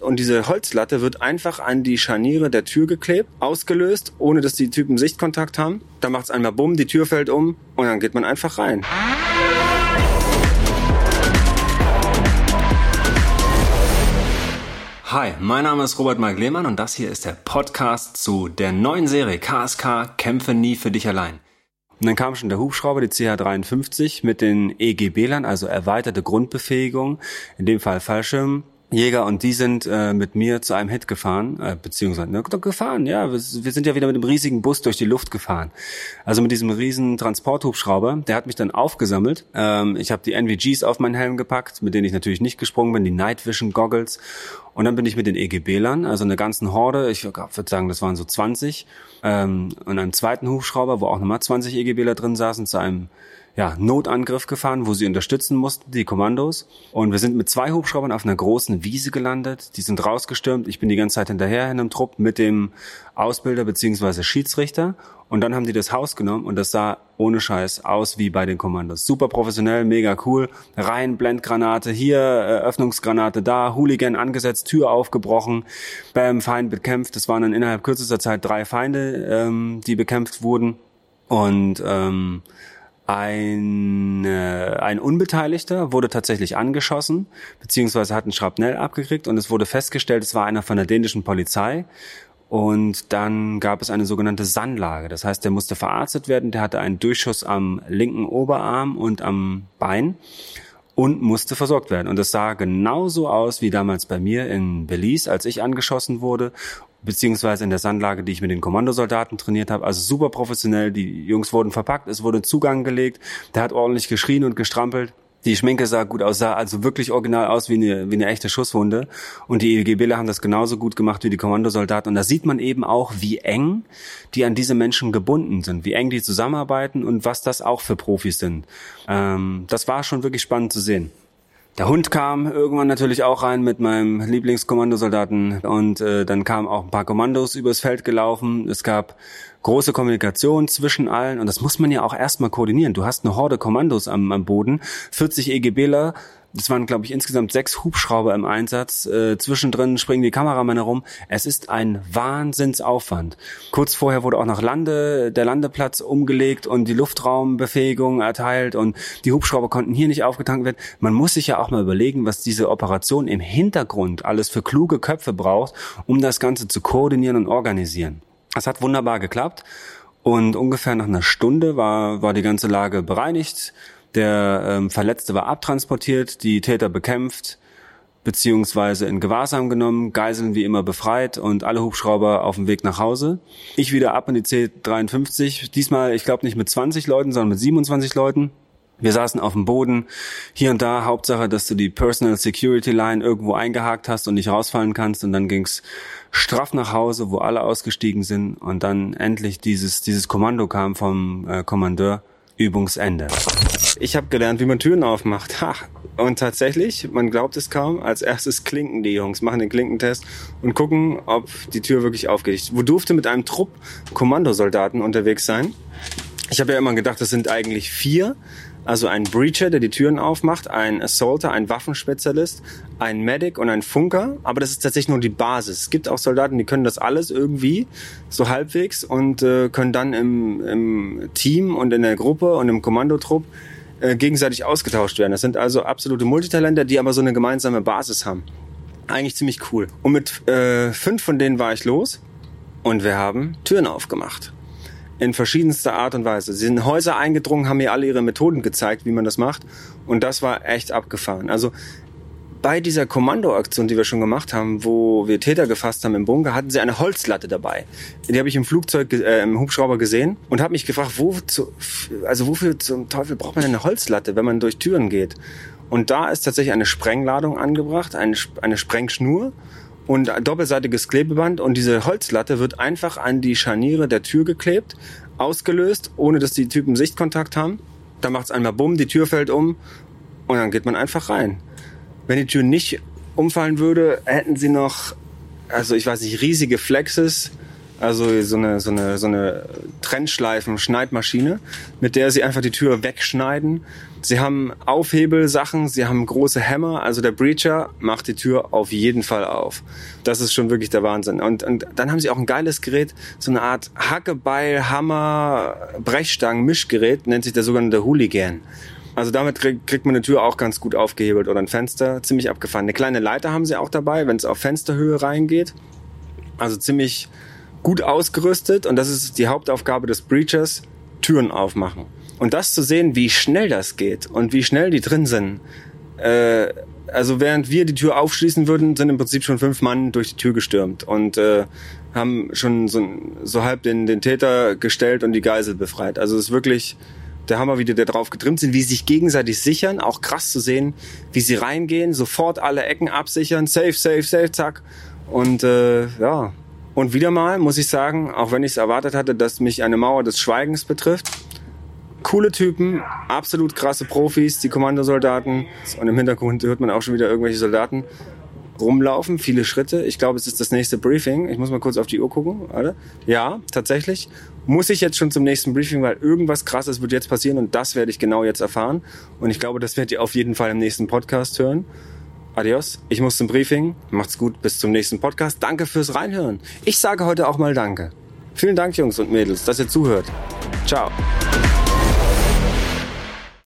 Und diese Holzlatte wird einfach an die Scharniere der Tür geklebt, ausgelöst, ohne dass die Typen Sichtkontakt haben. Dann macht's einmal bumm, die Tür fällt um und dann geht man einfach rein. Hi, mein Name ist Robert Mark Lehmann und das hier ist der Podcast zu der neuen Serie KSK Kämpfe nie für dich allein. Und dann kam schon der Hubschrauber, die CH-53 mit den EGB-Lern, also erweiterte Grundbefähigung, in dem Fall Fallschirm, Jäger und die sind äh, mit mir zu einem Hit gefahren, äh, beziehungsweise ne, gefahren, ja, wir, wir, sind ja wieder mit einem riesigen Bus durch die Luft gefahren. Also mit diesem riesen Transporthubschrauber, der hat mich dann aufgesammelt. Ähm, ich habe die NVGs auf meinen Helm gepackt, mit denen ich natürlich nicht gesprungen bin, die Night Vision Goggles. Und dann bin ich mit den EGB-Lern, also einer ganzen Horde, ich würde sagen, das waren so 20, ähm, und einem zweiten Hubschrauber, wo auch nochmal 20 EGBler drin saßen, zu einem ja, Notangriff gefahren, wo sie unterstützen mussten, die Kommandos. Und wir sind mit zwei Hubschraubern auf einer großen Wiese gelandet. Die sind rausgestürmt. Ich bin die ganze Zeit hinterher in einem Trupp mit dem Ausbilder beziehungsweise Schiedsrichter. Und dann haben die das Haus genommen und das sah ohne Scheiß aus wie bei den Kommandos. Super professionell, mega cool. Rein, Blendgranate hier, Öffnungsgranate da, Hooligan angesetzt, Tür aufgebrochen, Bam, Feind bekämpft. Das waren dann innerhalb kürzester Zeit drei Feinde, ähm, die bekämpft wurden. Und ähm, ein, äh, ein Unbeteiligter wurde tatsächlich angeschossen, beziehungsweise hat einen Schrapnell abgekriegt und es wurde festgestellt, es war einer von der dänischen Polizei. Und dann gab es eine sogenannte Sandlage. Das heißt, der musste verarztet werden. Der hatte einen Durchschuss am linken Oberarm und am Bein und musste versorgt werden. Und es sah genauso aus wie damals bei mir in Belize, als ich angeschossen wurde beziehungsweise in der Sandlage, die ich mit den Kommandosoldaten trainiert habe. Also super professionell. Die Jungs wurden verpackt, es wurde Zugang gelegt. Der hat ordentlich geschrien und gestrampelt. Die Schminke sah gut aus, sah also wirklich original aus wie eine, wie eine echte Schusswunde. Und die EGBler haben das genauso gut gemacht wie die Kommandosoldaten. Und da sieht man eben auch, wie eng die an diese Menschen gebunden sind, wie eng die zusammenarbeiten und was das auch für Profis sind. Ähm, das war schon wirklich spannend zu sehen. Der Hund kam irgendwann natürlich auch rein mit meinem Lieblingskommandosoldaten und äh, dann kamen auch ein paar Kommandos übers Feld gelaufen. Es gab große Kommunikation zwischen allen und das muss man ja auch erstmal koordinieren. Du hast eine Horde Kommandos am, am Boden, 40 EGBler, es waren, glaube ich, insgesamt sechs Hubschrauber im Einsatz. Äh, zwischendrin springen die Kameramänner rum. Es ist ein Wahnsinnsaufwand. Kurz vorher wurde auch noch Lande, der Landeplatz umgelegt und die Luftraumbefähigung erteilt und die Hubschrauber konnten hier nicht aufgetankt werden. Man muss sich ja auch mal überlegen, was diese Operation im Hintergrund alles für kluge Köpfe braucht, um das Ganze zu koordinieren und organisieren. Das hat wunderbar geklappt. Und ungefähr nach einer Stunde war, war die ganze Lage bereinigt. Der ähm, Verletzte war abtransportiert, die Täter bekämpft, beziehungsweise in Gewahrsam genommen, Geiseln wie immer befreit und alle Hubschrauber auf dem Weg nach Hause. Ich wieder ab in die C53, diesmal, ich glaube nicht mit 20 Leuten, sondern mit 27 Leuten. Wir saßen auf dem Boden, hier und da, Hauptsache, dass du die Personal Security Line irgendwo eingehakt hast und nicht rausfallen kannst. Und dann ging's straff nach Hause, wo alle ausgestiegen sind. Und dann endlich dieses, dieses Kommando kam vom äh, Kommandeur, Übungsende. Ich habe gelernt, wie man Türen aufmacht. Ha. Und tatsächlich, man glaubt es kaum, als erstes klinken die Jungs, machen den Klinkentest und gucken, ob die Tür wirklich aufgeht. Wo durfte mit einem Trupp Kommandosoldaten unterwegs sein. Ich habe ja immer gedacht, das sind eigentlich vier. Also ein Breacher, der die Türen aufmacht, ein Assaulter, ein Waffenspezialist, ein Medic und ein Funker. Aber das ist tatsächlich nur die Basis. Es gibt auch Soldaten, die können das alles irgendwie, so halbwegs, und äh, können dann im, im Team und in der Gruppe und im Kommandotrupp äh, gegenseitig ausgetauscht werden. Das sind also absolute Multitalenter, die aber so eine gemeinsame Basis haben. Eigentlich ziemlich cool. Und mit äh, fünf von denen war ich los und wir haben Türen aufgemacht in verschiedenster Art und Weise. Sie sind in Häuser eingedrungen, haben mir alle ihre Methoden gezeigt, wie man das macht. Und das war echt abgefahren. Also bei dieser Kommandoaktion, die wir schon gemacht haben, wo wir Täter gefasst haben im Bunker, hatten sie eine Holzlatte dabei. Die habe ich im Flugzeug, äh, im Hubschrauber gesehen und habe mich gefragt, wo zu, also wofür zum Teufel braucht man eine Holzlatte, wenn man durch Türen geht? Und da ist tatsächlich eine Sprengladung angebracht, eine, eine Sprengschnur und doppelseitiges Klebeband und diese Holzlatte wird einfach an die Scharniere der Tür geklebt, ausgelöst, ohne dass die Typen Sichtkontakt haben. Dann macht's einmal bumm, die Tür fällt um und dann geht man einfach rein. Wenn die Tür nicht umfallen würde, hätten sie noch, also ich weiß nicht, riesige Flexes Also so eine, so eine, so eine Trennschleifen-Schneidmaschine, mit der sie einfach die Tür wegschneiden. Sie haben Aufhebelsachen, sie haben große Hämmer. Also der Breacher macht die Tür auf jeden Fall auf. Das ist schon wirklich der Wahnsinn. Und, und dann haben sie auch ein geiles Gerät, so eine Art Hackebeil, Hammer, Brechstangen, Mischgerät, nennt sich der sogenannte Hooligan. Also damit kriegt man eine Tür auch ganz gut aufgehebelt oder ein Fenster ziemlich abgefahren. Eine kleine Leiter haben sie auch dabei, wenn es auf Fensterhöhe reingeht. Also ziemlich gut ausgerüstet und das ist die Hauptaufgabe des Breachers, Türen aufmachen. Und das zu sehen, wie schnell das geht und wie schnell die drin sind. Äh, also während wir die Tür aufschließen würden, sind im Prinzip schon fünf Mann durch die Tür gestürmt und äh, haben schon so, so halb den, den Täter gestellt und die Geisel befreit. Also es ist wirklich der Hammer, wie die da drauf getrimmt sind, wie sie sich gegenseitig sichern. Auch krass zu sehen, wie sie reingehen, sofort alle Ecken absichern, safe, safe, safe, zack. Und äh, ja, und wieder mal muss ich sagen, auch wenn ich es erwartet hatte, dass mich eine Mauer des Schweigens betrifft, coole Typen, absolut krasse Profis, die Kommandosoldaten. Und im Hintergrund hört man auch schon wieder irgendwelche Soldaten rumlaufen, viele Schritte. Ich glaube, es ist das nächste Briefing. Ich muss mal kurz auf die Uhr gucken. Warte. Ja, tatsächlich. Muss ich jetzt schon zum nächsten Briefing, weil irgendwas krasses wird jetzt passieren und das werde ich genau jetzt erfahren. Und ich glaube, das werdet ihr auf jeden Fall im nächsten Podcast hören. Adios, ich muss zum Briefing. Macht's gut, bis zum nächsten Podcast. Danke fürs Reinhören. Ich sage heute auch mal Danke. Vielen Dank, Jungs und Mädels, dass ihr zuhört. Ciao.